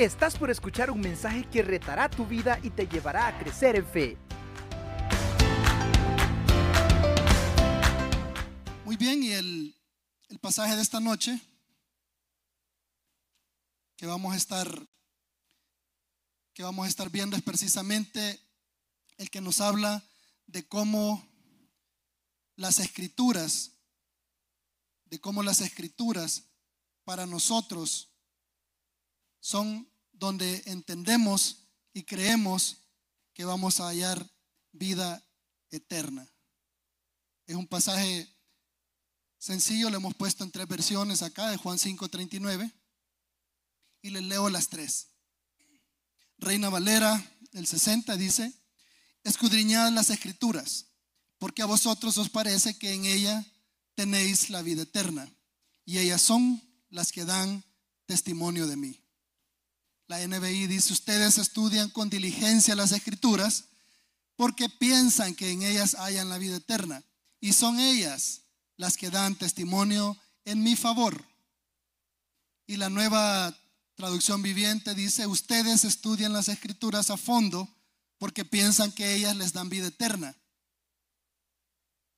Estás por escuchar un mensaje que retará tu vida y te llevará a crecer en fe. Muy bien, y el, el pasaje de esta noche que vamos a estar que vamos a estar viendo es precisamente el que nos habla de cómo las escrituras, de cómo las escrituras para nosotros son donde entendemos y creemos que vamos a hallar vida eterna. Es un pasaje sencillo, lo hemos puesto en tres versiones acá de Juan 5:39 y les leo las tres. Reina Valera, el 60 dice, escudriñad las escrituras, porque a vosotros os parece que en ella tenéis la vida eterna, y ellas son las que dan testimonio de mí. La NBI dice, ustedes estudian con diligencia las escrituras porque piensan que en ellas hayan la vida eterna. Y son ellas las que dan testimonio en mi favor. Y la nueva traducción viviente dice, ustedes estudian las escrituras a fondo porque piensan que ellas les dan vida eterna.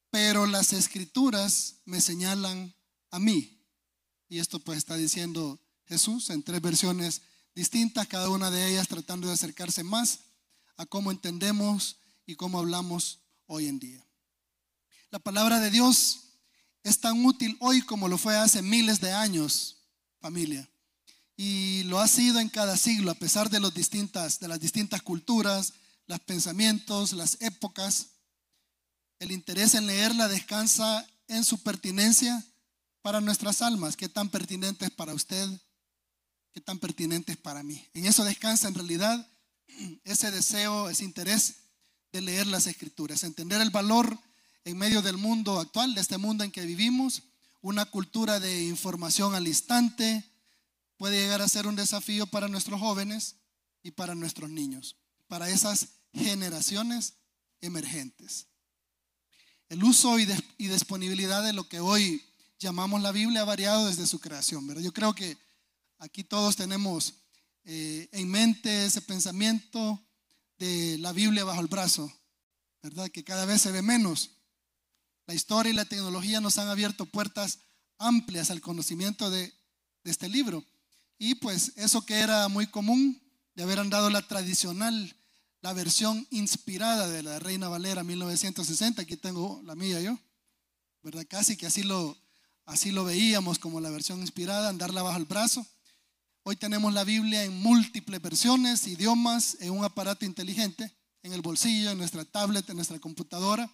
Pero las escrituras me señalan a mí. Y esto pues está diciendo Jesús en tres versiones distintas, cada una de ellas tratando de acercarse más a cómo entendemos y cómo hablamos hoy en día. La palabra de Dios es tan útil hoy como lo fue hace miles de años, familia. Y lo ha sido en cada siglo, a pesar de, las distintas culturas, los pensamientos, las épocas. El interés en leerla descansa en su pertinencia para nuestras almas. ¿Qué tan pertinente es para usted? Qué tan pertinente es para mí. En eso descansa en realidad ese deseo, ese interés de leer las escrituras, entender el valor en medio del mundo actual, de este mundo en que vivimos, una cultura de información al instante puede llegar a ser un desafío para nuestros jóvenes y para nuestros niños, para esas generaciones emergentes. El uso y, disponibilidad de lo que hoy llamamos la Biblia ha variado desde su creación, ¿verdad? Yo creo que Aquí todos tenemos eh, en mente ese pensamiento de la Biblia bajo el brazo, ¿verdad? Que cada vez se ve menos. La historia y la tecnología nos han abierto puertas amplias al conocimiento de, de este libro. Y pues eso que era muy común, de haber andado la tradicional, la versión inspirada de la Reina Valera 1960, aquí tengo la mía yo, ¿verdad? Casi que así lo, así lo veíamos como la versión inspirada, andarla bajo el brazo. Hoy tenemos la Biblia en múltiples versiones, idiomas, en un aparato inteligente, en el bolsillo, en nuestra tablet, en nuestra computadora,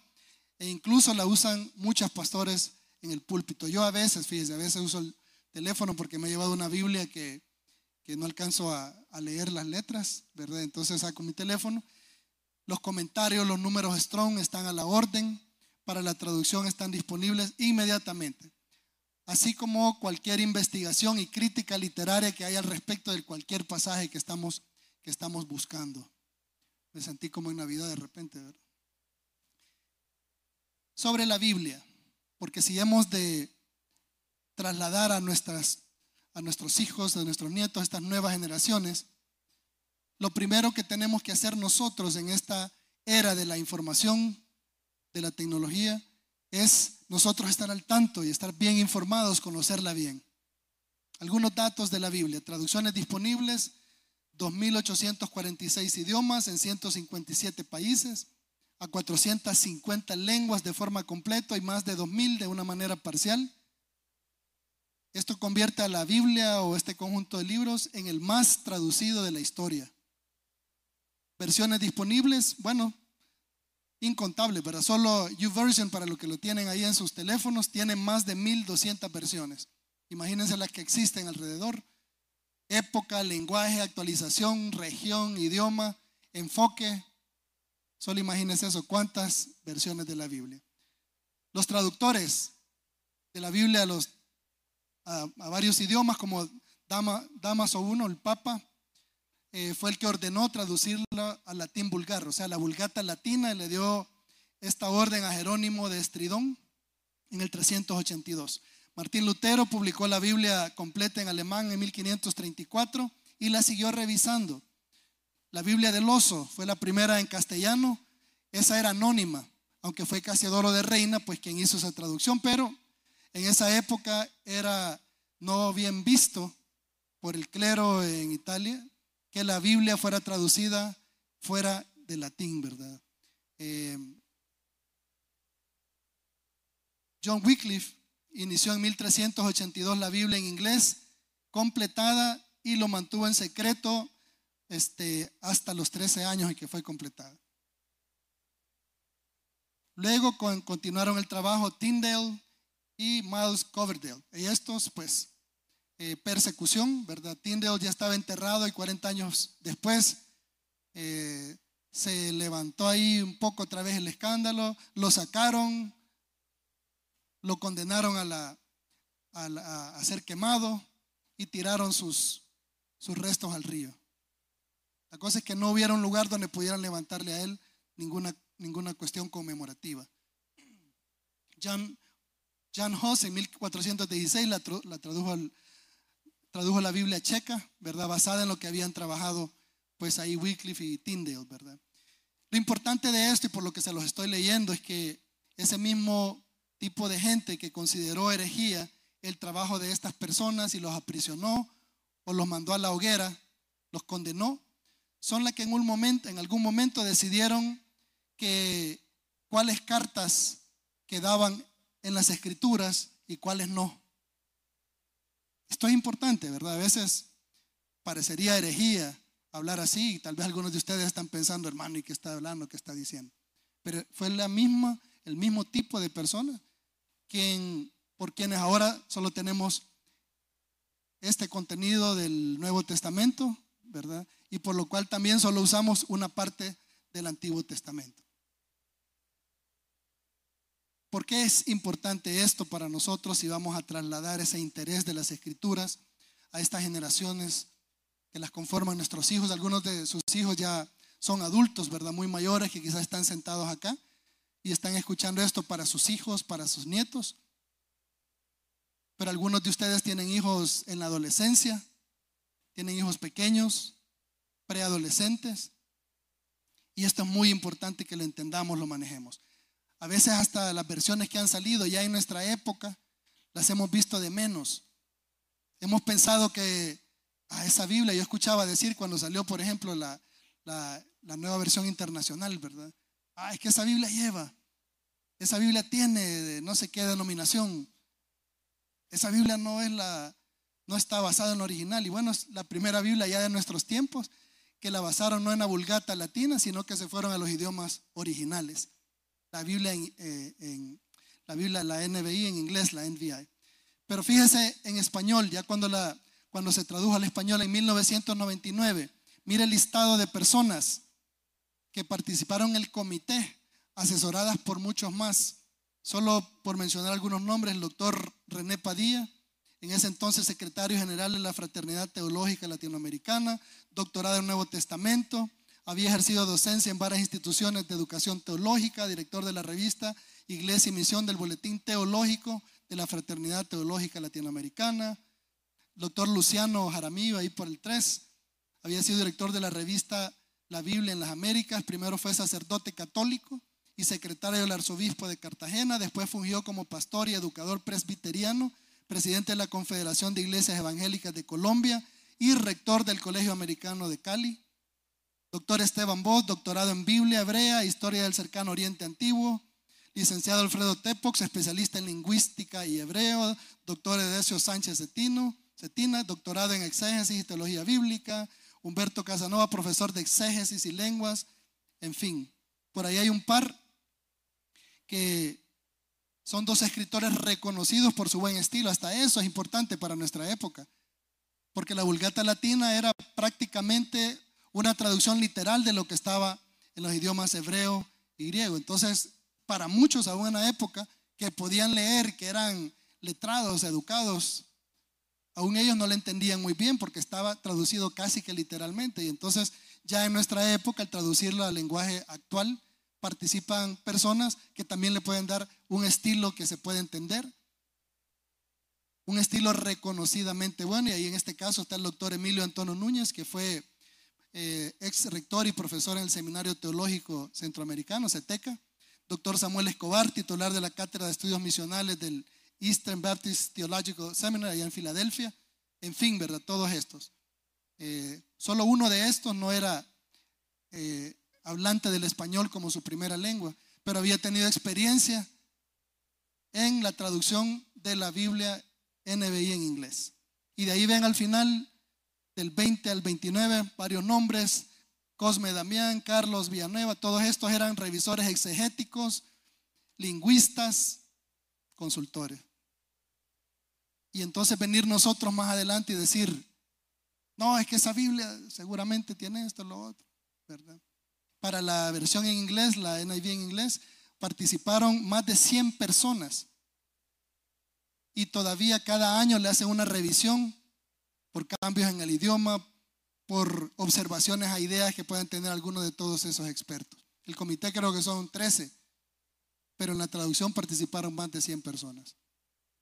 e incluso la usan muchos pastores en el púlpito. Yo a veces, fíjese, a veces uso el teléfono porque me he llevado una Biblia que, no alcanzo a, a, leer las letras, ¿verdad? Entonces saco mi teléfono. Los comentarios, los números Strong están a la orden, para la traducción están disponibles inmediatamente así como cualquier investigación y crítica literaria que haya al respecto de cualquier pasaje que estamos, que estamos buscando. Me sentí como en Navidad de repente, ¿verdad? Sobre la Biblia, porque si hemos de trasladar a, nuestras, a nuestros hijos, a nuestros nietos, a estas nuevas generaciones, lo primero que tenemos que hacer nosotros en esta era de la información, de la tecnología, es nosotros estar al tanto y estar bien informados, conocerla bien. Algunos datos de la Biblia, traducciones disponibles, 2.846 idiomas en 157 países, a 450 lenguas de forma completa y más de 2.000 de una manera parcial. Esto convierte a la Biblia o este conjunto de libros en el más traducido de la historia. Versiones disponibles, bueno, incontable, pero solo YouVersion, para lo que lo tienen ahí en sus teléfonos, tiene más de 1200 versiones. Imagínense las que existen alrededor. Época, lenguaje, actualización, región, idioma, enfoque. Solo imagínense eso, cuántas versiones de la Biblia. Los traductores de la Biblia a, los, varios idiomas, como Dama, Damaso I, el Papa, eh, fue el que ordenó traducirla al latín vulgar, o sea, la vulgata latina, y le dio esta orden a Jerónimo de Estridón en el 382. Martín Lutero publicó la Biblia completa en alemán en 1534 y la siguió revisando. La Biblia del oso fue la primera en castellano, esa era anónima, aunque fue Casiodoro de Reina, pues quien hizo esa traducción, pero en esa época era no bien visto por el clero en Italia que la Biblia fuera traducida fuera de latín, ¿verdad? Eh, John Wycliffe inició en 1382 la Biblia en inglés, completada y lo mantuvo en secreto este, hasta los 13 años en que fue completada. Luego continuaron el trabajo Tyndale y Miles Coverdale. Y estos, pues, eh, persecución, ¿verdad? Tyndale ya estaba enterrado y 40 años después eh, se levantó ahí un poco otra vez el escándalo, lo sacaron, lo condenaron a, la, a, ser quemado y tiraron sus, sus restos al río. La cosa es que no hubiera un lugar donde pudieran levantarle a él ninguna, ninguna cuestión conmemorativa. Jan, Jan en 1416 la, la tradujo, tradujo la Biblia checa, ¿verdad? Basada en lo que habían trabajado pues ahí Wycliffe y Tyndale, ¿verdad? Lo importante de esto y por lo que se los estoy leyendo es que ese mismo tipo de gente que consideró herejía el trabajo de estas personas y los aprisionó o los mandó a la hoguera, los condenó, son las que en un momento, en algún momento decidieron que cuáles cartas quedaban en las escrituras y cuáles no. Esto es importante, ¿verdad? A veces parecería herejía hablar así y tal vez algunos de ustedes están pensando, hermano, ¿y qué está hablando? ¿Qué está diciendo? Pero fue la misma, el mismo tipo de personas quien, por quienes ahora solo tenemos este contenido del Nuevo Testamento, ¿verdad? Y por lo cual también solo usamos una parte del Antiguo Testamento. ¿Por qué es importante esto para nosotros si vamos a trasladar ese interés de las escrituras a estas generaciones que las conforman nuestros hijos? Algunos de sus hijos ya son adultos, ¿verdad? Muy mayores que quizás están sentados acá y están escuchando esto para sus hijos, para sus nietos. Pero algunos de ustedes tienen hijos en la adolescencia, tienen hijos pequeños, preadolescentes. Y esto es muy importante que lo entendamos, lo manejemos. A veces hasta las versiones que han salido ya en nuestra época las hemos visto de menos. Hemos pensado que a esa Biblia, yo escuchaba decir cuando salió, por ejemplo, la, la, la nueva versión internacional, ¿verdad? Ah, es que esa Biblia lleva. Esa Biblia tiene no sé qué denominación. Esa Biblia no es la, no está basada en la original. Y bueno, es la primera Biblia ya de nuestros tiempos, que la basaron no en la vulgata latina, sino que se fueron a los idiomas originales. La Biblia en, eh, la Biblia, la NBI en inglés, la NVI. Pero fíjese en español, ya cuando, la, cuando se tradujo al español en 1999, mire el listado de personas que participaron en el comité, asesoradas por muchos más. Solo por mencionar algunos nombres, el doctor René Padilla, en ese entonces secretario general de la Fraternidad Teológica Latinoamericana, doctorado en Nuevo Testamento, había ejercido docencia en varias instituciones de educación teológica, director de la revista Iglesia y Misión del Boletín Teológico de la Fraternidad Teológica Latinoamericana, doctor Luciano Jaramillo, ahí por el 3, había sido director de la revista la Biblia en las Américas. Primero fue sacerdote católico y secretario del arzobispo de Cartagena. Después fungió como pastor y educador presbiteriano, presidente de la Confederación de Iglesias Evangélicas de Colombia y rector del Colegio Americano de Cali. Doctor Esteban Bosch, doctorado en Biblia hebrea, Historia del Cercano Oriente Antiguo. Licenciado Alfredo Tepox, especialista en lingüística y hebreo. Doctor Edesio Sánchez Cetina, doctorado en exégesis y teología bíblica Humberto Casanova, profesor de exégesis y lenguas, en fin, por ahí hay un par que son dos escritores reconocidos por su buen estilo, hasta eso es importante para nuestra época, porque la Vulgata Latina era prácticamente una traducción literal de lo que estaba en los idiomas hebreo y griego. Entonces, para muchos en la época que podían leer, que eran letrados, educados, Aún ellos no lo entendían muy bien porque estaba traducido casi que literalmente. Y entonces ya en nuestra época, al traducirlo al lenguaje actual, participan personas que también le pueden dar un estilo que se puede entender. un estilo reconocidamente bueno, y ahí en este caso está el doctor Emilio Antonio Núñez, que fue eh, ex rector y profesor en el Seminario Teológico Centroamericano, CETECA, doctor Samuel Escobar, titular de la Cátedra de Estudios Misionales del Eastern Baptist Theological Seminary allá en Filadelfia, en fin, ¿verdad? Todos estos. Eh, solo uno de estos no era eh, hablante del español como su primera lengua, pero había tenido experiencia en la traducción de la Biblia NBI en inglés. Y de ahí ven al final, del 20 al 29, varios nombres, Cosme Damián, Carlos Villanueva, todos estos eran revisores exegéticos, lingüistas, consultores. Y entonces venir nosotros más adelante y decir, no, es que esa Biblia seguramente tiene esto, lo otro, ¿verdad? Para la versión en inglés, la NIV en inglés, participaron más de 100 personas y todavía cada año le hacen una revisión por cambios en el idioma, por observaciones a ideas que puedan tener algunos de todos esos expertos. El comité creo que son 13, pero en la traducción participaron más de 100 personas.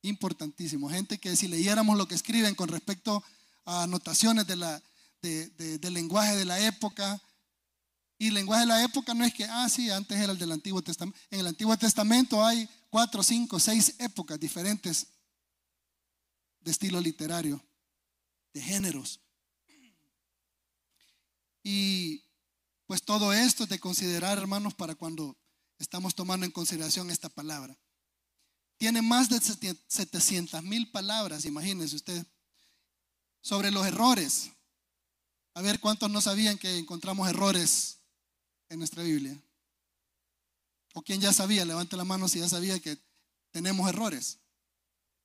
Importantísimo. Gente que si leyéramos lo que escriben con respecto a anotaciones del lenguaje de la época, y lenguaje de la época no es que, ah, sí, antes era el del Antiguo Testamento. En el Antiguo Testamento hay cuatro, cinco, seis épocas diferentes de estilo literario, de géneros. Y pues todo esto es de considerar, hermanos, para cuando estamos tomando en consideración esta palabra. Tiene más de 700 mil palabras, imagínense usted, sobre los errores. A ver cuántos no sabían que encontramos errores en nuestra Biblia. O quien ya sabía, levante la mano si ya sabía que tenemos errores.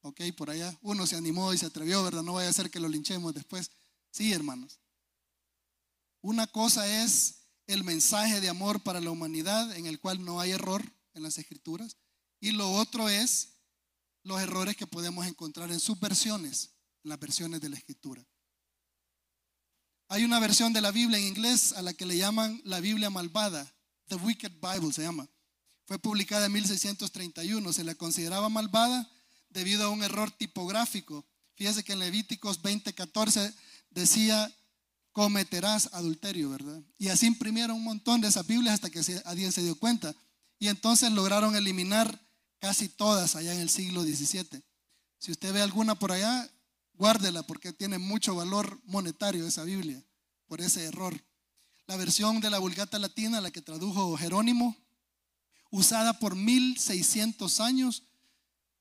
Ok, por allá uno se animó y se atrevió, ¿verdad? No vaya a ser que lo linchemos después. Sí, hermanos. Una cosa es el mensaje de amor para la humanidad en el cual no hay error en las escrituras. Y lo otro es los errores que podemos encontrar en sus versiones, en las versiones de la escritura. Hay una versión de la Biblia en inglés a la que le llaman la Biblia malvada, The Wicked Bible se llama. Fue publicada en 1631, se la consideraba malvada debido a un error tipográfico. Fíjese que en Levíticos 20:14 decía, cometerás adulterio, ¿verdad? Y así imprimieron un montón de esas Biblias hasta que alguien se dio cuenta. Y entonces lograron eliminar casi todas allá en el siglo XVII. Si usted ve alguna por allá, guárdela porque tiene mucho valor monetario esa Biblia por ese error. La versión de la Vulgata Latina, la que tradujo Jerónimo, usada por 1600 años,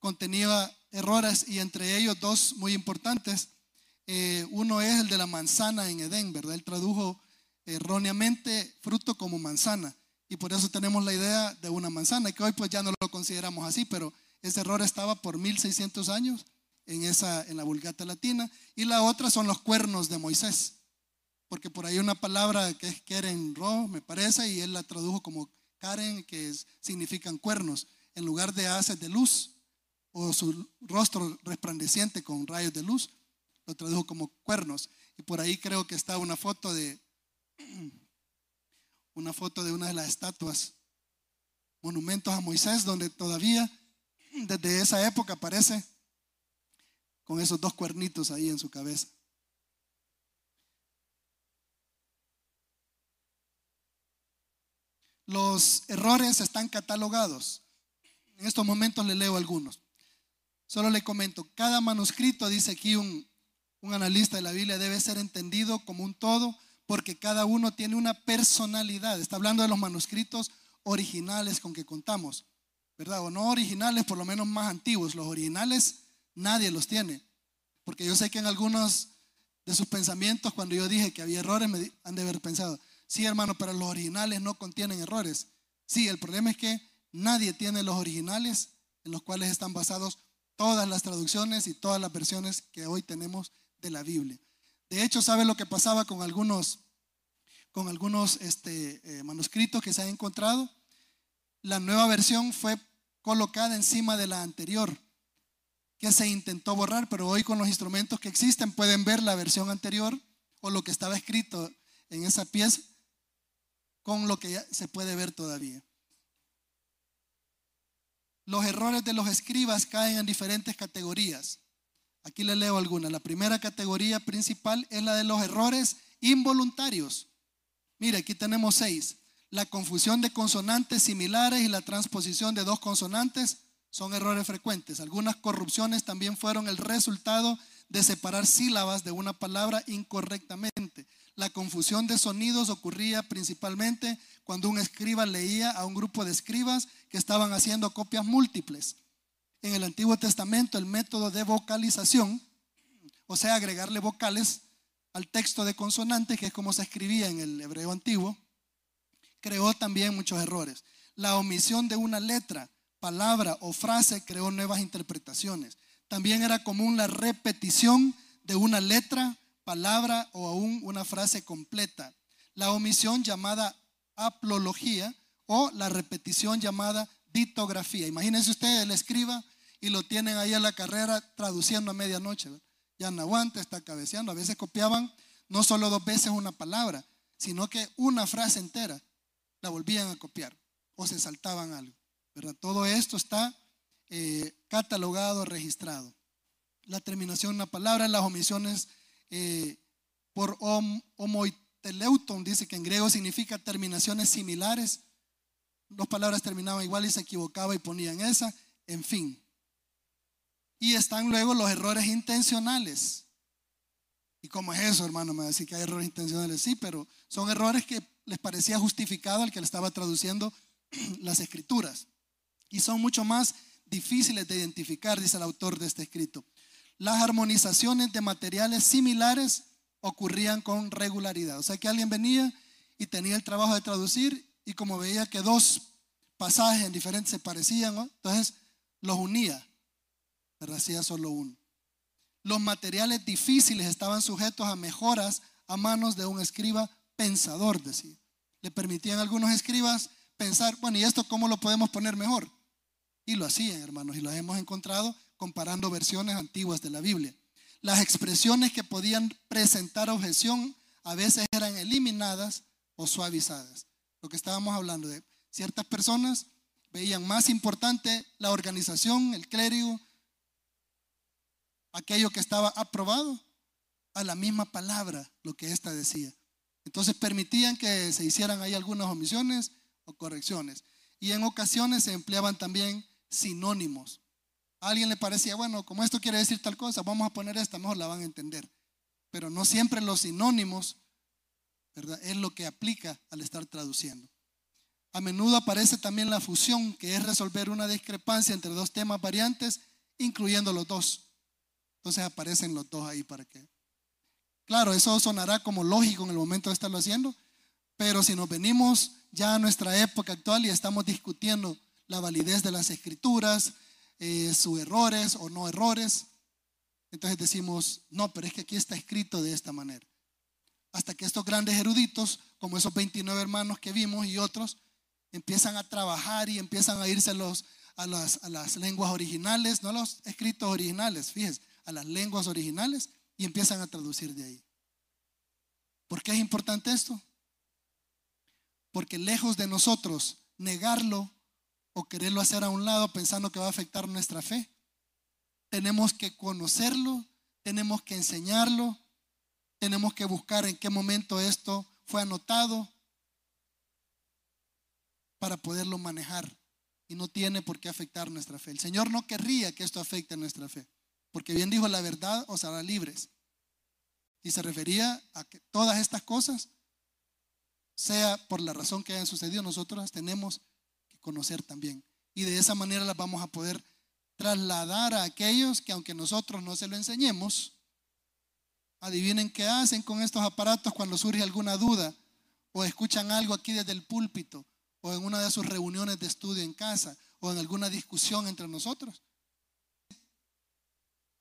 contenía errores y entre ellos dos muy importantes. Eh, uno es el de la manzana en Edén, ¿verdad? Él tradujo erróneamente fruto como manzana y por eso tenemos la idea de una manzana, que hoy pues ya no lo consideramos así, pero ese error estaba por 1600 años en, esa, en la vulgata latina. Y la otra son los cuernos de Moisés, porque por ahí una palabra que es Keren Ro, me parece, y él la tradujo como Karen, que significan cuernos, en lugar de haces de luz o su rostro resplandeciente con rayos de luz, lo tradujo como cuernos. Y por ahí creo que está una foto de una foto de una de las estatuas, monumentos a Moisés, donde todavía desde esa época aparece con esos dos cuernitos ahí en su cabeza. Los errores están catalogados. En estos momentos le leo algunos. Solo le comento, cada manuscrito, dice aquí un, un analista de la Biblia, debe ser entendido como un todo porque cada uno tiene una personalidad. Está hablando de los manuscritos originales con que contamos, ¿verdad? O no originales, por lo menos más antiguos. Los originales nadie los tiene. Porque yo sé que en algunos de sus pensamientos, cuando yo dije que había errores, me han de haber pensado, sí hermano, pero los originales no contienen errores. Sí, el problema es que nadie tiene los originales en los cuales están basados todas las traducciones y todas las versiones que hoy tenemos de la Biblia. De hecho, ¿sabe lo que pasaba con algunos, con algunos este, eh, manuscritos que se han encontrado? La nueva versión fue colocada encima de la anterior, que se intentó borrar, pero hoy con los instrumentos que existen pueden ver la versión anterior o lo que estaba escrito en esa pieza con lo que se puede ver todavía. Los errores de los escribas caen en diferentes categorías. Aquí le leo algunas. La primera categoría principal es la de los errores involuntarios. Mire, aquí tenemos seis. La confusión de consonantes similares y la transposición de dos consonantes son errores frecuentes. Algunas corrupciones también fueron el resultado de separar sílabas de una palabra incorrectamente. La confusión de sonidos ocurría principalmente cuando un escriba leía a un grupo de escribas que estaban haciendo copias múltiples. En el Antiguo Testamento el método de vocalización, o sea, agregarle vocales al texto de consonantes, que es como se escribía en el hebreo antiguo, creó también muchos errores. La omisión de una letra, palabra o frase creó nuevas interpretaciones. También era común la repetición de una letra, palabra o aún una frase completa. La omisión llamada aplología o la repetición llamada ditografía. Imagínense ustedes, el escriba y lo tienen ahí en la carrera traduciendo a medianoche. Ya no aguanta, está cabeceando. A veces copiaban no solo dos veces una palabra, sino que una frase entera la volvían a copiar o se saltaban algo. Todo esto está eh, catalogado, registrado. La terminación de una palabra, las omisiones eh, por homoiteleuton, dice que en griego significa terminaciones similares. Dos palabras terminaban igual y se equivocaba y ponían esa, en fin. Y están luego los errores intencionales. ¿Y cómo es eso, hermano? Me decir que hay errores intencionales. Sí, pero son errores que les parecía justificado al que le estaba traduciendo las escrituras. Y son mucho más difíciles de identificar, dice el autor de este escrito. Las armonizaciones de materiales similares ocurrían con regularidad. O sea que alguien venía y tenía el trabajo de traducir y como veía que dos pasajes en diferentes se parecían, entonces los unía, pero hacía solo uno. Los materiales difíciles estaban sujetos a mejoras a manos de un escriba pensador, decía. Le permitían a algunos escribas pensar, bueno, ¿y esto cómo lo podemos poner mejor? Y lo hacían, hermanos, y lo hemos encontrado comparando versiones antiguas de la Biblia. Las expresiones que podían presentar objeción a veces eran eliminadas o suavizadas. Lo que estábamos hablando de ciertas personas veían más importante la organización, el clérigo, aquello que estaba aprobado, a la misma palabra, lo que ésta decía. Entonces permitían que se hicieran ahí algunas omisiones o correcciones. Y en ocasiones se empleaban también sinónimos. Alguien le parecía, bueno, como esto quiere decir tal cosa, vamos a poner esta, mejor la van a entender. Pero no siempre los sinónimos, ¿verdad? Es lo que aplica al estar traduciendo. A menudo aparece también la fusión, que es resolver una discrepancia entre dos temas variantes, incluyendo los dos. Entonces aparecen los dos ahí para que. Claro, eso sonará como lógico en el momento de estarlo haciendo, pero si nos venimos ya a nuestra época actual y estamos discutiendo la validez de las escrituras, eh, sus errores o no errores, entonces decimos, no, pero es que aquí está escrito de esta manera. Hasta que estos grandes eruditos, como esos 29 hermanos que vimos y otros, empiezan a trabajar y empiezan a irse a, los, a, las, a las lenguas originales, no a los escritos originales, fíjense, a las lenguas originales y empiezan a traducir de ahí. ¿Por qué es importante esto? Porque lejos de nosotros negarlo o quererlo hacer a un lado pensando que va a afectar nuestra fe, tenemos que conocerlo, tenemos que enseñarlo, tenemos que buscar en qué momento esto fue anotado para poderlo manejar y no tiene por qué afectar nuestra fe. El Señor no querría que esto afecte nuestra fe. Porque bien dijo, la verdad os hará libres. Y se refería a que todas estas cosas, sea por la razón que hayan sucedido, nosotros tenemos que conocer también. Y de esa manera las vamos a poder trasladar a aquellos que aunque nosotros no se lo enseñemos, adivinen qué hacen con estos aparatos cuando surge alguna duda o escuchan algo aquí desde el púlpito o en una de sus reuniones de estudio en casa o en alguna discusión entre nosotros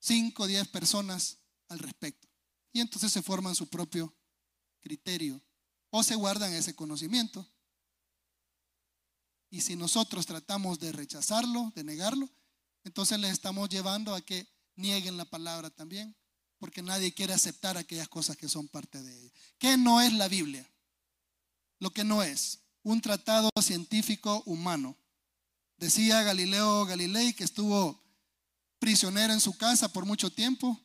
5 o 10 personas al respecto. Y entonces se forman su propio criterio o se guardan ese conocimiento. Y si nosotros tratamos de rechazarlo, de negarlo, entonces les estamos llevando a que nieguen la palabra también, porque nadie quiere aceptar aquellas cosas que son parte de ella. ¿Qué no es la Biblia? Lo que no es un tratado científico humano. Decía Galileo Galilei que estuvo prisionero en su casa por mucho tiempo.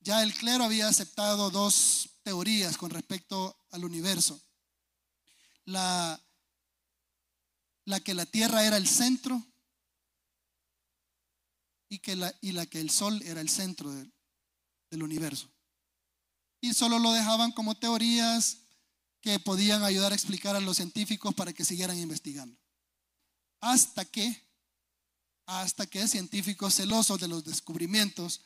Ya el clero había aceptado dos teorías con respecto al universo. La, la que la Tierra era el centro y, que la, y la que el Sol era el centro del universo. Y solo lo dejaban como teorías que podían ayudar a explicar a los científicos para que siguieran investigando. Hasta que, hasta que científicos celosos de los descubrimientos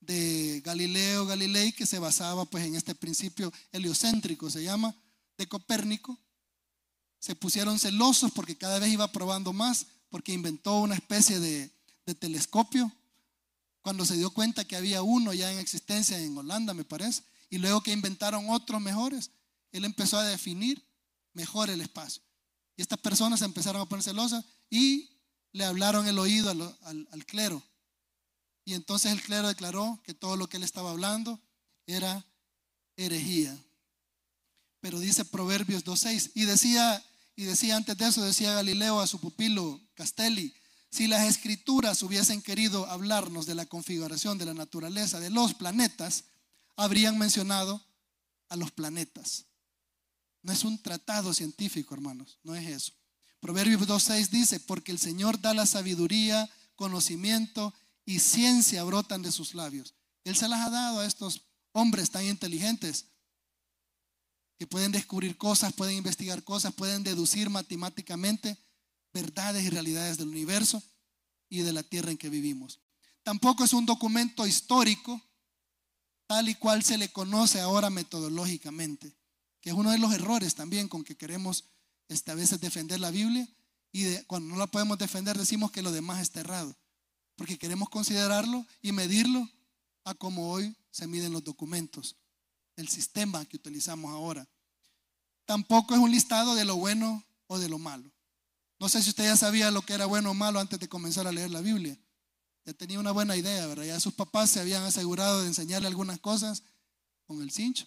de Galileo Galilei, que se basaba pues en este principio heliocéntrico, se llama, de Copérnico, se pusieron celosos porque cada vez iba probando más, porque inventó una especie de, telescopio, cuando se dio cuenta que había uno ya en existencia en Holanda, me parece, y luego que inventaron otros mejores, él empezó a definir mejor el espacio. Y estas personas empezaron a poner celosas y le hablaron el oído al, al clero. Y entonces el clero declaró que todo lo que él estaba hablando era herejía. Pero dice Proverbios 2.6 y decía, y decía antes de eso, decía Galileo a su pupilo Castelli, si las escrituras hubiesen querido hablarnos de la configuración de la naturaleza de los planetas, habrían mencionado a los planetas. No es un tratado científico, hermanos, no es eso. Proverbios 2.6 dice, porque el Señor da la sabiduría, conocimiento y ciencia brotan de sus labios. Él se las ha dado a estos hombres tan inteligentes que pueden descubrir cosas, pueden investigar cosas, pueden deducir matemáticamente verdades y realidades del universo y de la tierra en que vivimos. Tampoco es un documento histórico tal y cual se le conoce ahora metodológicamente, que es uno de los errores también con que queremos este, a veces defender la Biblia y cuando no la podemos defender decimos que lo demás está errado, porque queremos considerarlo y medirlo a como hoy se miden los documentos, el sistema que utilizamos ahora. Tampoco es un listado de lo bueno o de lo malo. No sé si usted ya sabía lo que era bueno o malo antes de comenzar a leer la Biblia ya tenía una buena idea, ¿verdad? Ya sus papás se habían asegurado de enseñarle algunas cosas con el cincho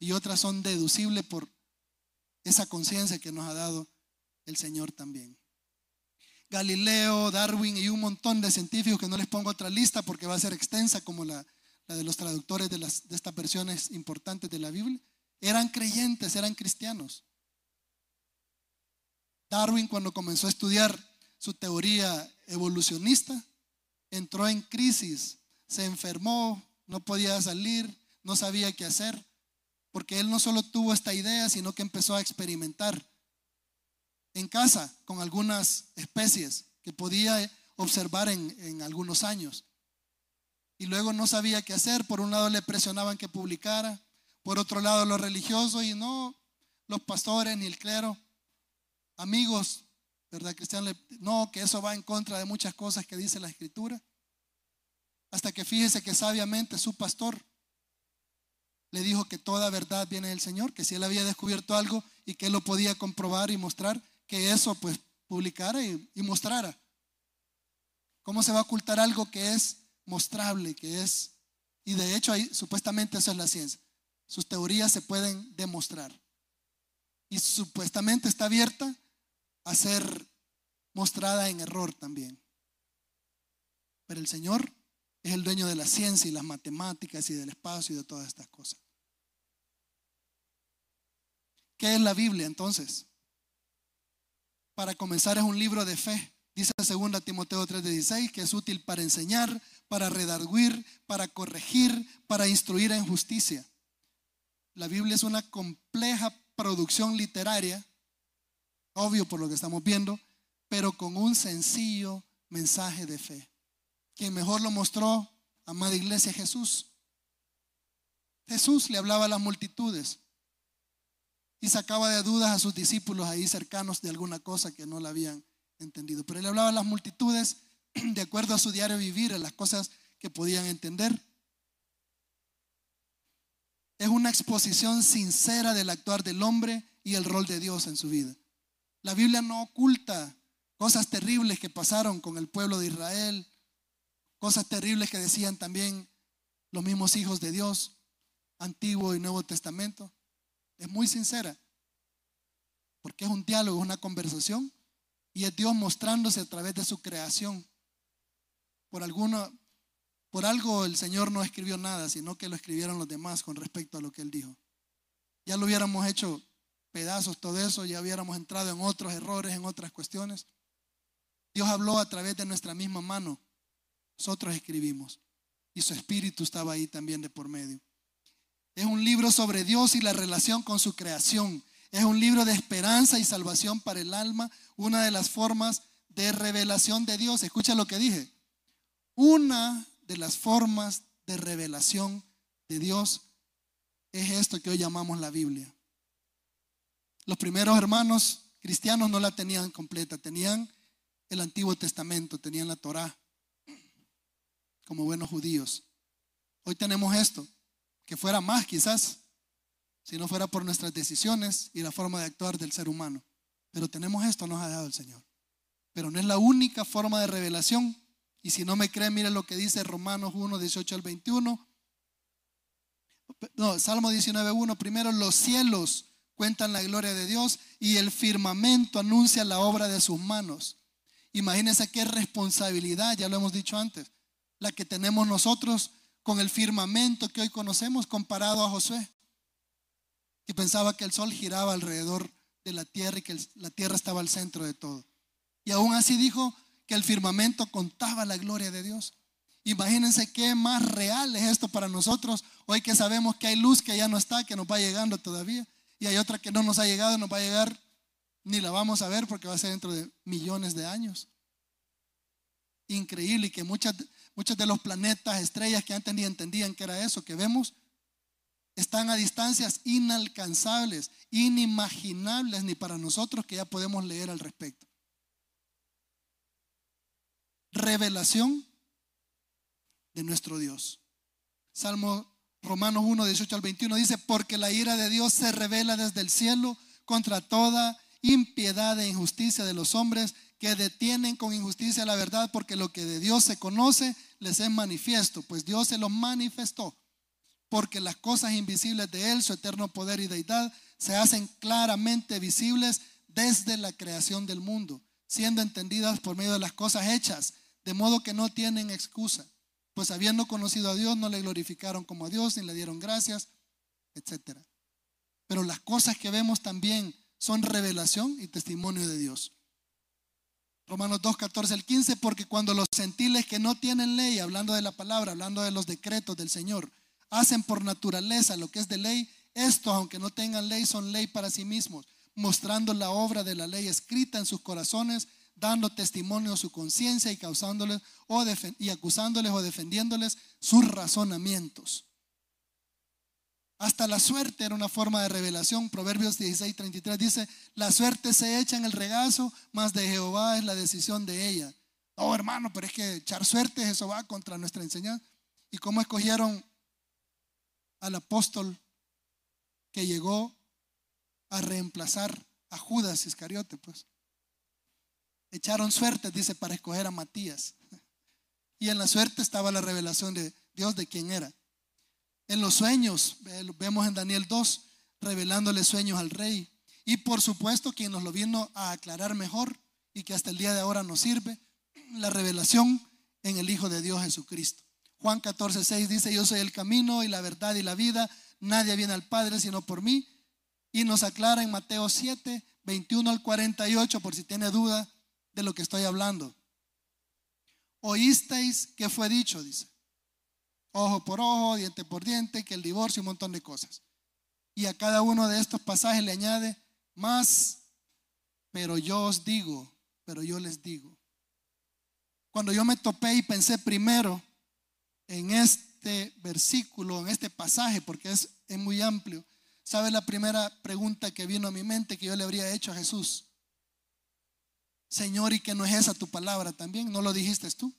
y otras son deducibles por esa conciencia que nos ha dado el Señor también. Galileo, Darwin y un montón de científicos que no les pongo otra lista porque va a ser extensa como la, de los traductores de estas versiones importantes de la Biblia, eran creyentes, eran cristianos. Darwin cuando comenzó a estudiar su teoría evolucionista, entró en crisis, se enfermó, no podía salir, no sabía qué hacer, porque él no solo tuvo esta idea, sino que empezó a experimentar en casa con algunas especies que podía observar en, algunos años. Y luego no sabía qué hacer, por un lado le presionaban que publicara, por otro lado los religiosos y no los pastores ni el clero, amigos ¿verdad, Cristiano? No, que eso va en contra de muchas cosas que dice la Escritura. Hasta que fíjese que sabiamente su pastor le dijo que toda verdad viene del Señor, que si él había descubierto algo y que él lo podía comprobar y mostrar, que eso pues publicara y, y mostrara. ¿Cómo se va a ocultar algo que es mostrable, que es... Y de hecho ahí supuestamente eso es la ciencia. Sus teorías se pueden demostrar. Y supuestamente está abierta a ser mostrada en error también. Pero el Señor es el dueño de la ciencia y las matemáticas y del espacio y de todas estas cosas. ¿Qué es la Biblia entonces? Para comenzar es un libro de fe. Dice 2 Timoteo 3:16 que es útil para enseñar, para redarguir, para corregir, para instruir en justicia. La Biblia es una compleja producción literaria obvio por lo que estamos viendo, pero con un sencillo mensaje de fe. Quien mejor lo mostró, amada iglesia, Jesús. Jesús le hablaba a las multitudes y sacaba de dudas a sus discípulos ahí cercanos de alguna cosa que no la habían entendido. Pero él hablaba a las multitudes de acuerdo a su diario vivir, a las cosas que podían entender. Es una exposición sincera del actuar del hombre y el rol de Dios en su vida. La Biblia no oculta cosas terribles que pasaron con el pueblo de Israel, cosas terribles que decían también los mismos hijos de Dios, Antiguo y Nuevo Testamento. Es muy sincera, porque es un diálogo, es una conversación, y es Dios mostrándose a través de su creación. Por alguna, Por algo el Señor no escribió nada, sino que lo escribieron los demás con respecto a lo que Él dijo. Ya lo hubiéramos hecho pedazos todo eso, ya hubiéramos entrado en otros errores, en otras cuestiones. Dios habló a través de nuestra misma mano. Nosotros escribimos. Y su espíritu estaba ahí también de por medio. Es un libro sobre Dios y la relación con su creación. Es un libro de esperanza y salvación para el alma, una de las formas de revelación de Dios. Escucha lo que dije. Una de las formas de revelación de Dios es esto que hoy llamamos la Biblia. Los primeros hermanos cristianos no la tenían completa, tenían el Antiguo Testamento, tenían la Torá, como buenos judíos. Hoy tenemos esto, que fuera más quizás, si no fuera por nuestras decisiones y la forma de actuar del ser humano. Pero tenemos esto, nos ha dado el Señor. Pero no es la única forma de revelación. Y si no me creen, miren lo que dice Romanos 1, 18 al 21. No, Salmo 19, 1. Primero, los cielos cuentan la gloria de Dios y el firmamento anuncia la obra de sus manos. Imagínense qué responsabilidad, ya lo hemos dicho antes, la que tenemos nosotros con el firmamento que hoy conocemos comparado a Josué, que pensaba que el sol giraba alrededor de la tierra y que la tierra estaba al centro de todo. Y aún así dijo que el firmamento contaba la gloria de Dios. Imagínense qué más real es esto para nosotros, hoy que sabemos que hay luz que ya no está, que nos va llegando todavía, y hay otra que no nos ha llegado, nos va a llegar, ni la vamos a ver porque va a ser dentro de millones de años. Increíble y que muchas, muchos de los planetas, estrellas que antes ni entendían que era eso que vemos, están a distancias inalcanzables, inimaginables ni para nosotros que ya podemos leer al respecto. Revelación de nuestro Dios. Salmo Romanos 1, 18 al 21 dice, porque la ira de Dios se revela desde el cielo contra toda impiedad e injusticia de los hombres que detienen con injusticia la verdad, porque lo que de Dios se conoce les es manifiesto, pues Dios se lo manifestó, porque las cosas invisibles de Él, su eterno poder y deidad, se hacen claramente visibles desde la creación del mundo, siendo entendidas por medio de las cosas hechas, de modo que no tienen excusa pues habiendo conocido a Dios no le glorificaron como a Dios ni le dieron gracias, etc. Pero las cosas que vemos también son revelación y testimonio de Dios. Romanos 2, 14 al 15, porque cuando los gentiles que no tienen ley, hablando de la palabra, hablando de los decretos del Señor, hacen por naturaleza lo que es de ley, estos, aunque no tengan ley, son ley para sí mismos, mostrando la obra de la ley escrita en sus corazones, dando testimonio a su conciencia y causándoles o y acusándoles o defendiéndoles sus razonamientos. Hasta la suerte era una forma de revelación. Proverbios 16, 33 dice, la suerte se echa en el regazo, más de Jehová es la decisión de ella. Oh hermano, pero es que echar suerte eso va contra nuestra enseñanza. ¿Y cómo escogieron al apóstol que llegó a reemplazar a Judas Iscariote? Pues echaron suerte, dice, para escoger a Matías. Y en la suerte estaba la revelación de Dios de quién era. En los sueños, vemos en Daniel 2, revelándole sueños al rey. Y por supuesto, quien nos lo vino a aclarar mejor y que hasta el día de ahora nos sirve, la revelación en el Hijo de Dios Jesucristo. Juan 14, 6 dice, yo soy el camino y la verdad y la vida, nadie viene al Padre sino por mí. Y nos aclara en Mateo 7, 21 al 48, por si tiene duda, de lo que estoy hablando. Oísteis que fue dicho, dice. Ojo por ojo, diente por diente, que el divorcio un montón de cosas. Y a cada uno de estos pasajes le añade más, pero yo os digo, pero yo les digo. Cuando yo me topé y pensé primero en este versículo, en este pasaje, porque es, muy amplio, ¿sabe la primera pregunta que vino a mi mente que yo le habría hecho a Jesús? Señor, ¿y que no es esa tu palabra también? ¿No lo dijiste tú?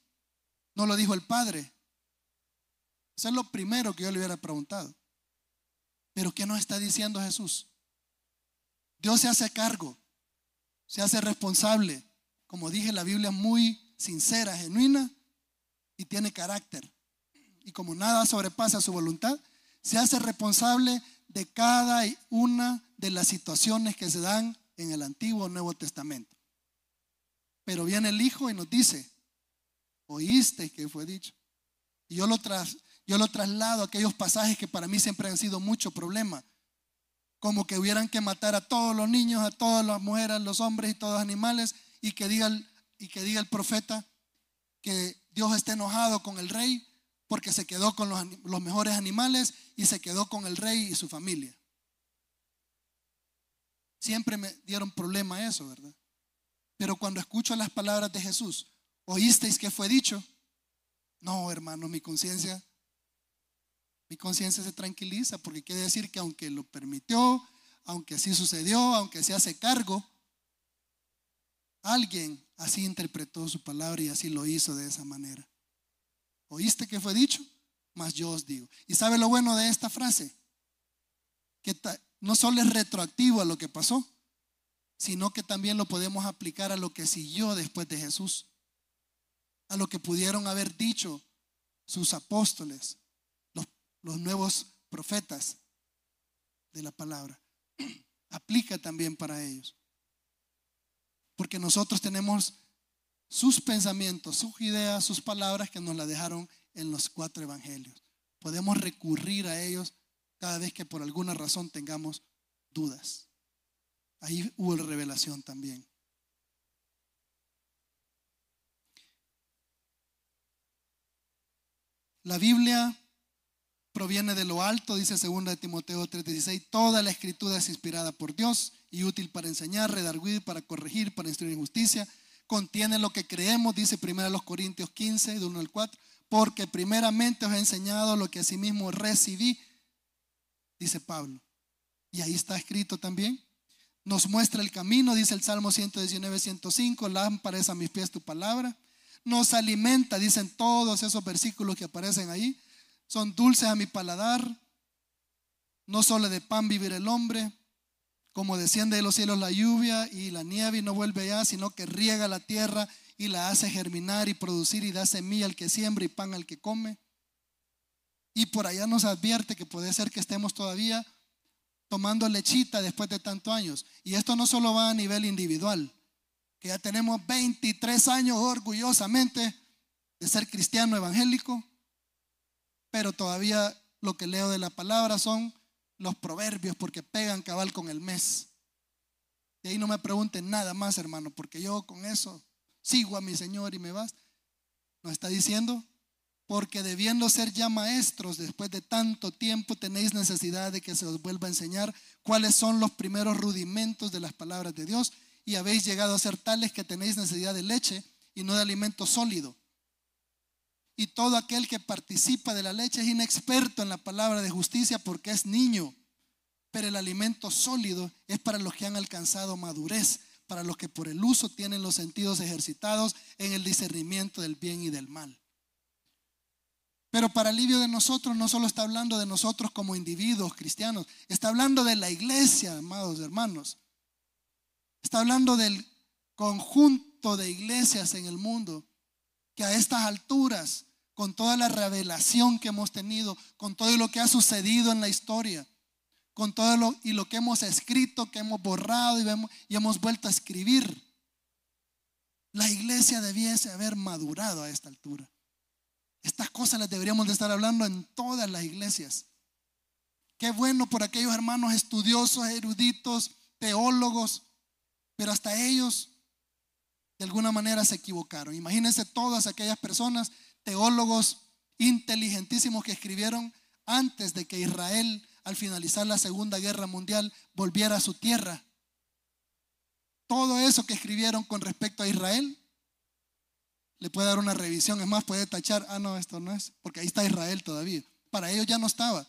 ¿No lo dijo el Padre? Eso es lo primero que yo le hubiera preguntado. Pero ¿qué nos está diciendo Jesús? Dios se hace cargo, se hace responsable. Como dije, la Biblia es muy sincera, genuina y tiene carácter. Y como nada sobrepasa su voluntad, se hace responsable de cada una de las situaciones que se dan en el Antiguo o Nuevo Testamento. Pero viene el Hijo y nos dice, oíste que fue dicho. Y yo lo, tras, yo lo traslado a aquellos pasajes que para mí siempre han sido mucho problema. Como que hubieran que matar a todos los niños, a todas las mujeres, a los hombres y todos los animales. Y que diga el, y que diga el profeta que Dios está enojado con el rey porque se quedó con los, los mejores animales y se quedó con el rey y su familia. Siempre me dieron problema eso, ¿verdad? Pero cuando escucho las palabras de Jesús, ¿oísteis que fue dicho? No, hermano, mi conciencia mi conciencia se tranquiliza porque quiere decir que aunque lo permitió, aunque así sucedió, aunque se hace cargo, alguien así interpretó su palabra y así lo hizo de esa manera. ¿Oíste que fue dicho? Mas yo os digo. ¿Y sabe lo bueno de esta frase? Que no solo es retroactivo a lo que pasó, sino que también lo podemos aplicar a lo que siguió después de Jesús, a lo que pudieron haber dicho sus apóstoles, los nuevos profetas de la palabra. Aplica también para ellos. Porque nosotros tenemos sus pensamientos, sus ideas, sus palabras que nos la dejaron en los cuatro evangelios. Podemos recurrir a ellos cada vez que por alguna razón tengamos dudas. Ahí hubo revelación también. La Biblia proviene de lo alto, dice 2 de Timoteo 3:16, toda la escritura es inspirada por Dios y útil para enseñar, redarguir, para corregir, para instruir en justicia. Contiene lo que creemos, dice 1 Corintios 15, de 1 al 4, porque primeramente os he enseñado lo que asimismo recibí, dice Pablo. Y ahí está escrito también. Nos muestra el camino, dice el Salmo 119, 105, lámpara es a mis pies tu palabra. Nos alimenta, dicen todos esos versículos que aparecen ahí son dulces a mi paladar. No solo de pan vivir el hombre, como desciende de los cielos la lluvia y la nieve y no vuelve allá, sino que riega la tierra y la hace germinar y producir y da semilla al que siembra y pan al que come. Y por allá nos advierte que puede ser que estemos todavía tomando lechita después de tantos años. Y esto no solo va a nivel individual, que ya tenemos 23 años orgullosamente de ser cristiano evangélico, pero todavía lo que leo de la palabra son los proverbios porque pegan cabal con el mes. Y ahí no me pregunten nada más, hermano, porque yo con eso sigo a mi Señor y me vas. Nos está diciendo, porque debiendo ser ya maestros después de tanto tiempo, tenéis necesidad de que se os vuelva a enseñar cuáles son los primeros rudimentos de las palabras de Dios y habéis llegado a ser tales que tenéis necesidad de leche y no de alimento sólido y todo aquel que participa de la leche es inexperto en la palabra de justicia porque es niño. Pero el alimento sólido es para los que han alcanzado madurez, para los que por el uso tienen los sentidos ejercitados en el discernimiento del bien y del mal. Pero para alivio de nosotros no solo está hablando de nosotros como individuos cristianos, está hablando de la iglesia, amados hermanos. Está hablando del conjunto de iglesias en el mundo que a estas alturas con toda la revelación que hemos tenido, con todo lo que ha sucedido en la historia, con todo lo, y lo que hemos escrito, que hemos borrado y, y hemos vuelto a escribir. La iglesia debiese haber madurado a esta altura. Estas cosas las deberíamos de estar hablando en todas las iglesias. Qué bueno por aquellos hermanos estudiosos, eruditos, teólogos, pero hasta ellos de alguna manera se equivocaron. Imagínense todas aquellas personas teólogos inteligentísimos que escribieron antes de que Israel, al finalizar la Segunda Guerra Mundial, volviera a su tierra. Todo eso que escribieron con respecto a Israel, le puede dar una revisión. Es más, puede tachar, ah, no, esto no es, porque ahí está Israel todavía. Para ellos ya no estaba.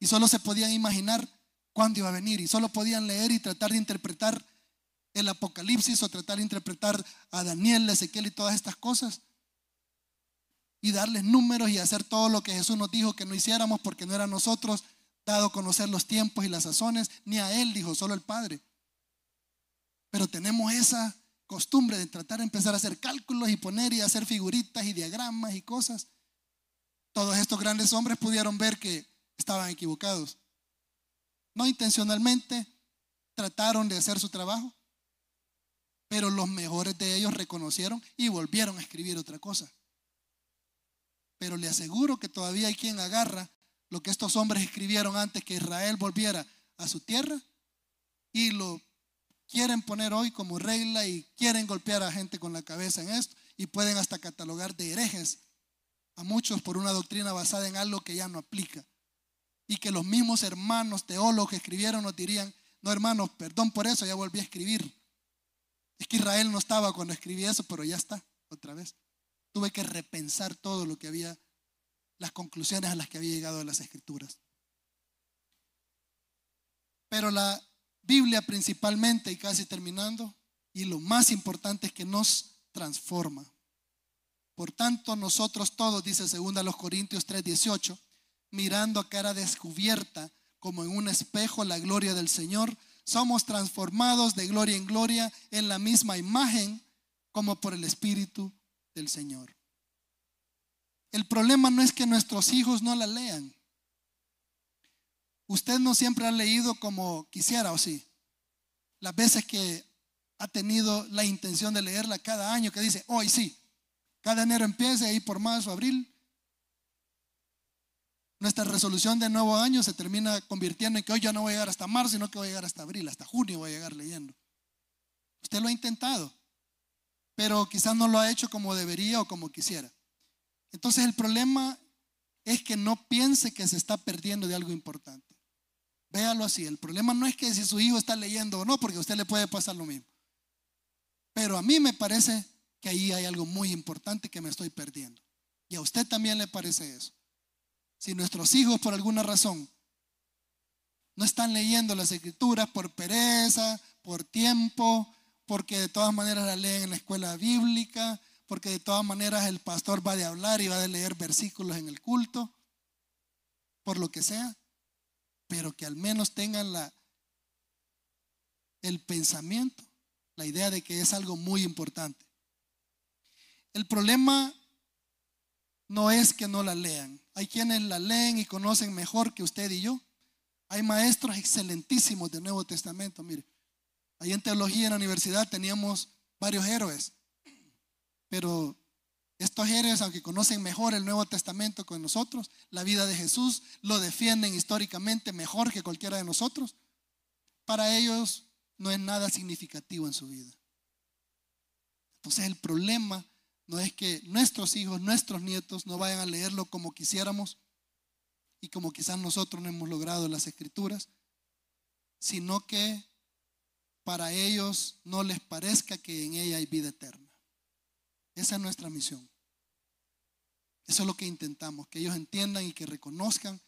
Y solo se podían imaginar cuándo iba a venir. Y solo podían leer y tratar de interpretar el Apocalipsis o tratar de interpretar a Daniel, Ezequiel y todas estas cosas y darles números y hacer todo lo que Jesús nos dijo que no hiciéramos porque no era nosotros dado conocer los tiempos y las sazones, ni a Él dijo, solo el Padre. Pero tenemos esa costumbre de tratar de empezar a hacer cálculos y poner y hacer figuritas y diagramas y cosas. Todos estos grandes hombres pudieron ver que estaban equivocados. No intencionalmente trataron de hacer su trabajo, pero los mejores de ellos reconocieron y volvieron a escribir otra cosa. Pero le aseguro que todavía hay quien agarra lo que estos hombres escribieron antes que Israel volviera a su tierra y lo quieren poner hoy como regla y quieren golpear a gente con la cabeza en esto y pueden hasta catalogar de herejes a muchos por una doctrina basada en algo que ya no aplica. Y que los mismos hermanos teólogos que escribieron nos dirían, no hermanos, perdón por eso, ya volví a escribir. Es que Israel no estaba cuando escribí eso, pero ya está, otra vez. Tuve que repensar todo lo que había, las conclusiones a las que había llegado de las escrituras. Pero la Biblia principalmente, y casi terminando, y lo más importante es que nos transforma. Por tanto, nosotros todos, dice 2 Corintios 3:18, mirando a cara descubierta como en un espejo la gloria del Señor, somos transformados de gloria en gloria en la misma imagen como por el Espíritu del Señor. El problema no es que nuestros hijos no la lean. Usted no siempre ha leído como quisiera, ¿o sí? Las veces que ha tenido la intención de leerla cada año, que dice, hoy sí, cada enero empieza y por marzo, abril. Nuestra resolución de nuevo año se termina convirtiendo en que hoy ya no voy a llegar hasta marzo, sino que voy a llegar hasta abril, hasta junio voy a llegar leyendo. Usted lo ha intentado, pero quizás no lo ha hecho como debería o como quisiera. Entonces el problema es que no piense que se está perdiendo de algo importante. Véalo así. El problema no es que si su hijo está leyendo o no, porque a usted le puede pasar lo mismo. Pero a mí me parece que ahí hay algo muy importante que me estoy perdiendo. Y a usted también le parece eso. Si nuestros hijos por alguna razón no están leyendo las escrituras por pereza, por tiempo, porque de todas maneras la leen en la escuela bíblica, porque de todas maneras el pastor va de hablar y va de leer versículos en el culto, por lo que sea, pero que al menos tengan la, el pensamiento, la idea de que es algo muy importante. El problema no es que no la lean. Hay quienes la leen y conocen mejor que usted y yo. Hay maestros excelentísimos del Nuevo Testamento. Mire, ahí en teología en la universidad teníamos varios héroes, pero estos héroes, aunque conocen mejor el Nuevo Testamento que nosotros, la vida de Jesús, lo defienden históricamente mejor que cualquiera de nosotros. Para ellos no es nada significativo en su vida. Entonces el problema no es que nuestros hijos, nuestros nietos no vayan a leerlo como quisiéramos y como quizás nosotros no hemos logrado las escrituras, sino que para ellos no les parezca que en ella hay vida eterna. Esa es nuestra misión. Eso es lo que intentamos, que ellos entiendan y que reconozcan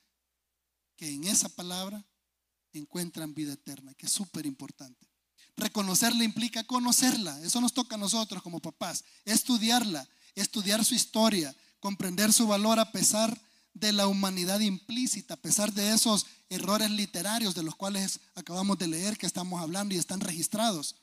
que en esa palabra encuentran vida eterna, que es súper importante. Reconocerla implica conocerla, eso nos toca a nosotros como papás, estudiarla, estudiar su historia, comprender su valor a pesar de la humanidad implícita, a pesar de esos errores literarios de los cuales acabamos de leer que estamos hablando y están registrados.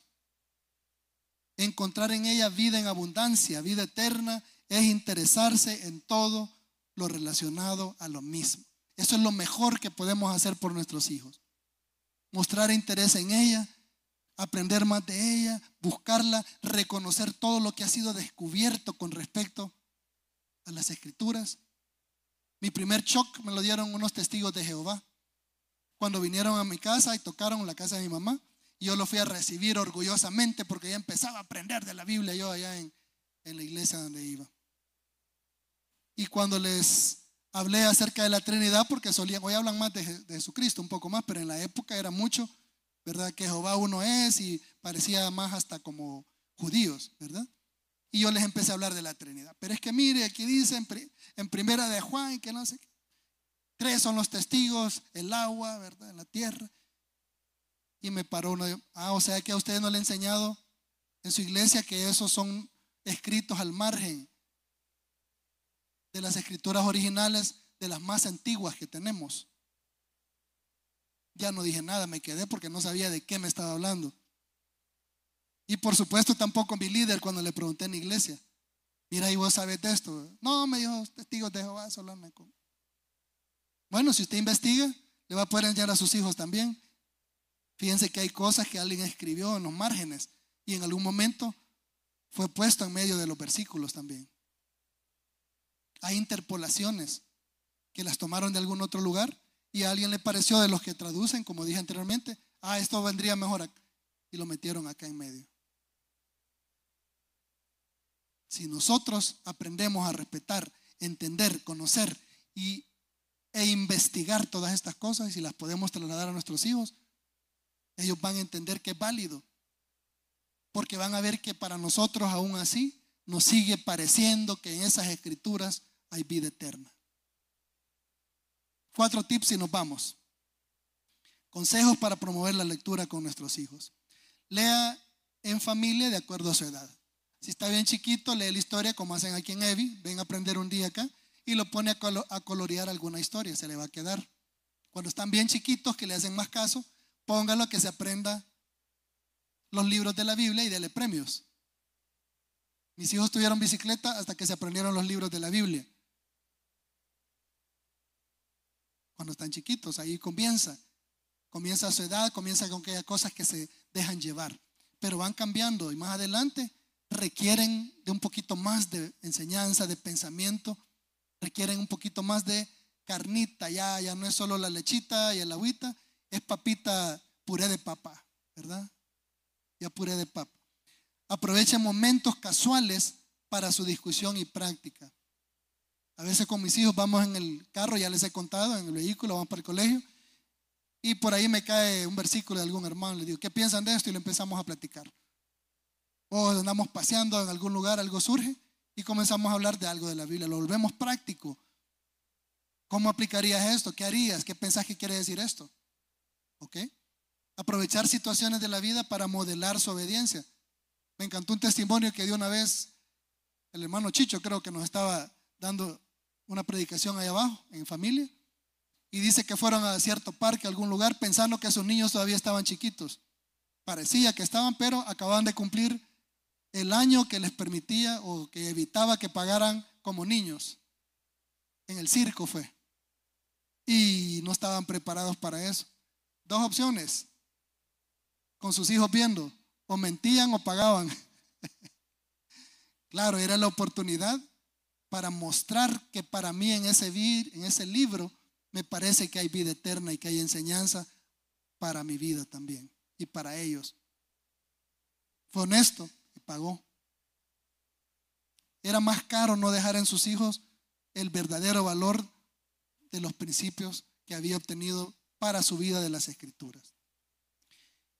Encontrar en ella vida en abundancia, vida eterna, es interesarse en todo lo relacionado a lo mismo. Eso es lo mejor que podemos hacer por nuestros hijos. Mostrar interés en ella, aprender más de ella, buscarla, reconocer todo lo que ha sido descubierto con respecto a las escrituras. Mi primer shock me lo dieron unos testigos de Jehová. Cuando vinieron a mi casa y tocaron la casa de mi mamá, yo lo fui a recibir orgullosamente porque ya empezaba a aprender de la Biblia yo allá en, la iglesia donde iba. Y cuando les hablé acerca de la Trinidad, porque solían, hoy hablan más de, de, Jesucristo, un poco más, pero en la época era mucho, ¿verdad? Que Jehová uno es y parecía más hasta como judíos, ¿verdad? Y yo les empecé a hablar de la Trinidad. Pero es que mire, aquí dice en, primera de Juan que no sé qué. Tres son los testigos, el agua, ¿verdad? En la tierra. Y me paró uno, ah, o sea que a ustedes no le he enseñado en su iglesia que esos son escritos al margen de las escrituras originales de las más antiguas que tenemos. Ya no dije nada, me quedé porque no sabía de qué me estaba hablando. Y por supuesto tampoco mi líder cuando le pregunté en la iglesia, mira, ¿y vos sabes de esto? No, me dijo, testigos de Jehová, solo me... Bueno, si usted investiga, le va a poder enseñar a sus hijos también. Fíjense que hay cosas que alguien escribió en los márgenes y en algún momento fue puesto en medio de los versículos también. Hay interpolaciones que las tomaron de algún otro lugar y a alguien le pareció de los que traducen, como dije anteriormente, ah, esto vendría mejor acá. Y lo metieron acá en medio. Si nosotros aprendemos a respetar, entender, conocer y, e investigar todas estas cosas y si las podemos trasladar a nuestros hijos, ellos van a entender que es válido. Porque van a ver que para nosotros aún así nos sigue pareciendo que en esas escrituras hay vida eterna. Cuatro tips y nos vamos. Consejos para promover la lectura con nuestros hijos. Lea en familia de acuerdo a su edad. Si está bien chiquito, lee la historia como hacen aquí en Evi. Ven a aprender un día acá y lo pone a, colorear alguna historia. Se le va a quedar. Cuando están bien chiquitos, que le hacen más caso, póngalo que se aprenda los libros de la Biblia y dele premios. Mis hijos tuvieron bicicleta hasta que se aprendieron los libros de la Biblia. Cuando están chiquitos, ahí comienza. Comienza a su edad, comienza con aquellas cosas que se dejan llevar. Pero van cambiando y más adelante requieren de un poquito más de enseñanza, de pensamiento, requieren un poquito más de carnita, ya, ya no es solo la lechita y el agüita, es papita puré de papa, ¿verdad? Ya puré de papa. Aprovechen momentos casuales para su discusión y práctica. A veces con mis hijos vamos en el carro, ya les he contado, en el vehículo, vamos para el colegio, y por ahí me cae un versículo de algún hermano, le digo, ¿qué piensan de esto? Y le empezamos a platicar. O andamos paseando en algún lugar, algo surge, y comenzamos a hablar de algo de la Biblia, lo volvemos práctico. ¿Cómo aplicarías esto? ¿Qué harías? ¿Qué pensás que quiere decir esto? ¿Ok? Aprovechar situaciones de la vida para modelar su obediencia. Me encantó un testimonio que dio una vez el hermano Chicho, creo que nos estaba dando una predicación ahí abajo, en familia, y dice que fueron a cierto parque, a algún lugar, pensando que sus niños todavía estaban chiquitos. Parecía que estaban, pero acababan de cumplir el año que les permitía o que evitaba que pagaran como niños. En el circo fue. Y no estaban preparados para eso. Dos opciones. Con sus hijos viendo. O mentían o pagaban. claro, era la oportunidad para mostrar que para mí en ese, en ese libro me parece que hay vida eterna y que hay enseñanza para mi vida también y para ellos. Fue honesto pagó. Era más caro no dejar en sus hijos el verdadero valor de los principios que había obtenido para su vida de las escrituras.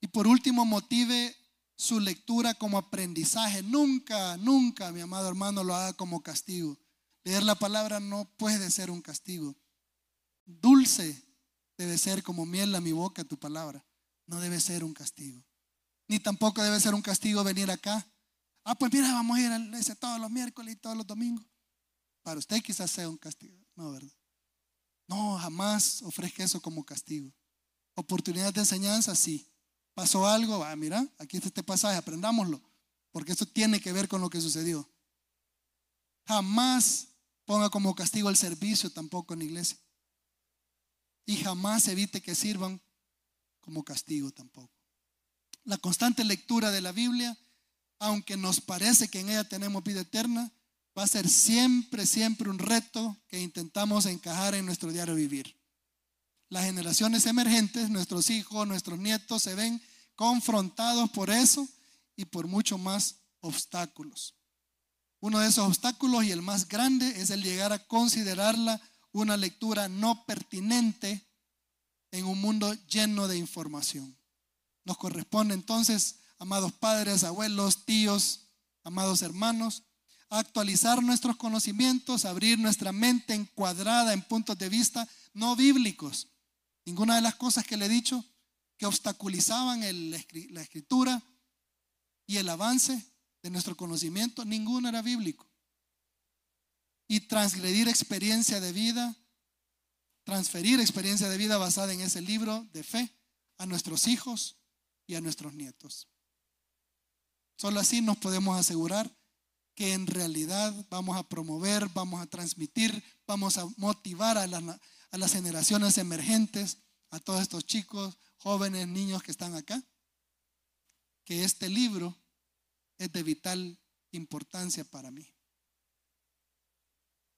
Y por último, motive su lectura como aprendizaje. Nunca, nunca, mi amado hermano, lo haga como castigo. Leer la palabra no puede ser un castigo. Dulce debe ser como miel a mi boca tu palabra. No debe ser un castigo. Ni tampoco debe ser un castigo venir acá. Ah, pues mira, vamos a ir a todos los miércoles y todos los domingos. Para usted quizás sea un castigo. No, ¿verdad? No, jamás ofrezca eso como castigo. Oportunidad de enseñanza, sí. Pasó algo, ah, mira, aquí está este pasaje, aprendámoslo, porque esto tiene que ver con lo que sucedió. Jamás ponga como castigo el servicio tampoco en la iglesia. Y jamás evite que sirvan como castigo tampoco. La constante lectura de la Biblia, aunque nos parece que en ella tenemos vida eterna, va a ser siempre, siempre un reto que intentamos encajar en nuestro diario vivir. Las generaciones emergentes, nuestros hijos, nuestros nietos, se ven confrontados por eso y por mucho más obstáculos. Uno de esos obstáculos y el más grande es el llegar a considerarla una lectura no pertinente en un mundo lleno de información. Nos corresponde entonces, amados padres, abuelos, tíos, amados hermanos, actualizar nuestros conocimientos, abrir nuestra mente encuadrada en puntos de vista no bíblicos. Ninguna de las cosas que le he dicho que obstaculizaban la escritura y el avance de nuestro conocimiento, ninguno era bíblico. Y transgredir experiencia de vida, transferir experiencia de vida basada en ese libro de fe a nuestros hijos y a nuestros nietos. Solo así nos podemos asegurar que en realidad vamos a promover, vamos a transmitir, vamos a motivar a, las generaciones emergentes, a todos estos chicos, jóvenes, niños que están acá, que este libro es de vital importancia para mí.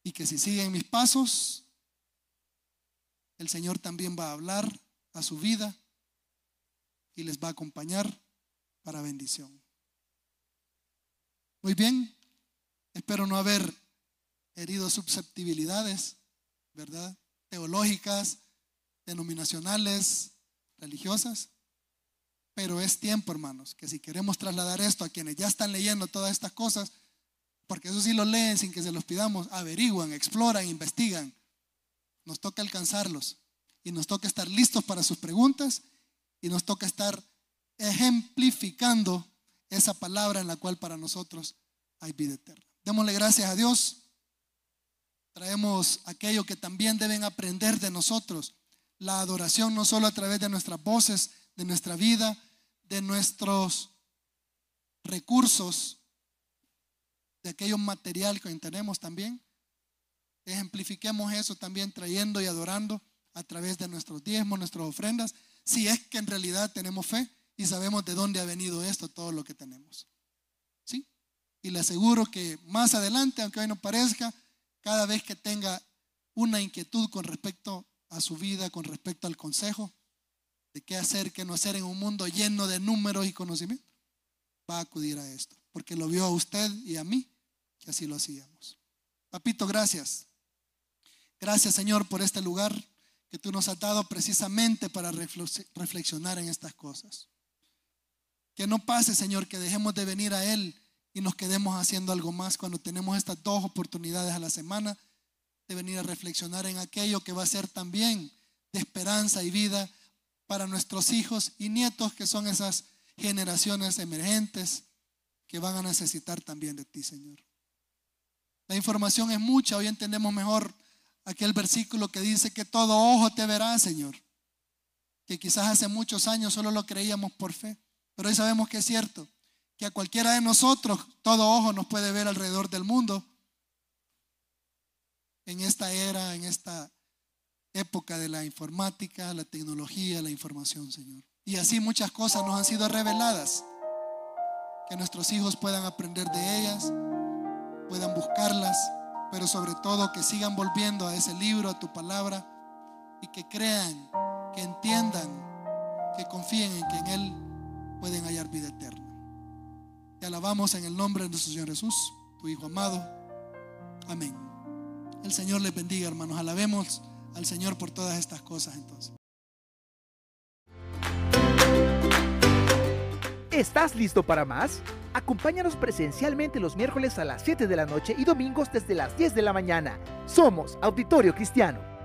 y que si siguen mis pasos, el Señor también va a hablar a su vida y les va a acompañar para bendición. Muy bien, espero no haber herido susceptibilidades, ¿verdad? Teológicas, denominacionales, religiosas. Pero es tiempo, hermanos, que si queremos trasladar esto a quienes ya están leyendo todas estas cosas, porque eso sí lo leen sin que se los pidamos, averiguan, exploran, investigan. Nos toca alcanzarlos y nos toca estar listos para sus preguntas y nos toca estar ejemplificando esa palabra en la cual para nosotros hay vida eterna. Démosle gracias a Dios. Traemos aquello que también deben aprender de nosotros. La adoración no solo a través de nuestras voces, de nuestra vida, de nuestros recursos, de aquello material que tenemos también. Ejemplifiquemos eso también trayendo y adorando a través de nuestros diezmos, nuestras ofrendas, si es que en realidad tenemos fe y sabemos de dónde ha venido esto, todo lo que tenemos. ¿Sí? Y le aseguro que más adelante, aunque hoy no parezca, cada vez que tenga una inquietud con respecto a su vida, con respecto al consejo de qué hacer, qué no hacer en un mundo lleno de números y conocimiento, va a acudir a esto, porque lo vio a usted y a mí que así lo hacíamos. Papito, gracias. Gracias Señor por este lugar que tú nos has dado precisamente para reflexionar en estas cosas. Que no pase, Señor, que dejemos de venir a Él y nos quedemos haciendo algo más cuando tenemos estas dos oportunidades a la semana de venir a reflexionar en aquello que va a ser también de esperanza y vida para nuestros hijos y nietos, que son esas generaciones emergentes que van a necesitar también de ti, Señor. La información es mucha, hoy entendemos mejor aquel versículo que dice que todo ojo te verá, Señor. Que quizás hace muchos años solo lo creíamos por fe, pero hoy sabemos que es cierto, que a cualquiera de nosotros todo ojo nos puede ver alrededor del mundo. En esta era, en esta época de la informática, la tecnología, la información, Señor. Y así muchas cosas nos han sido reveladas. Que nuestros hijos puedan aprender de ellas puedan buscarlas, pero sobre todo que sigan volviendo a ese libro, a tu palabra, y que crean, que entiendan, que confíen en que en Él pueden hallar vida eterna. Te alabamos en el nombre de nuestro Señor Jesús, tu Hijo amado. Amén. El Señor les bendiga, hermanos. Alabemos al Señor por todas estas cosas entonces. ¿Estás listo para más? Acompáñanos presencialmente los miércoles a las 7 de la noche y domingos desde las 10 de la mañana. Somos Auditorio Cristiano.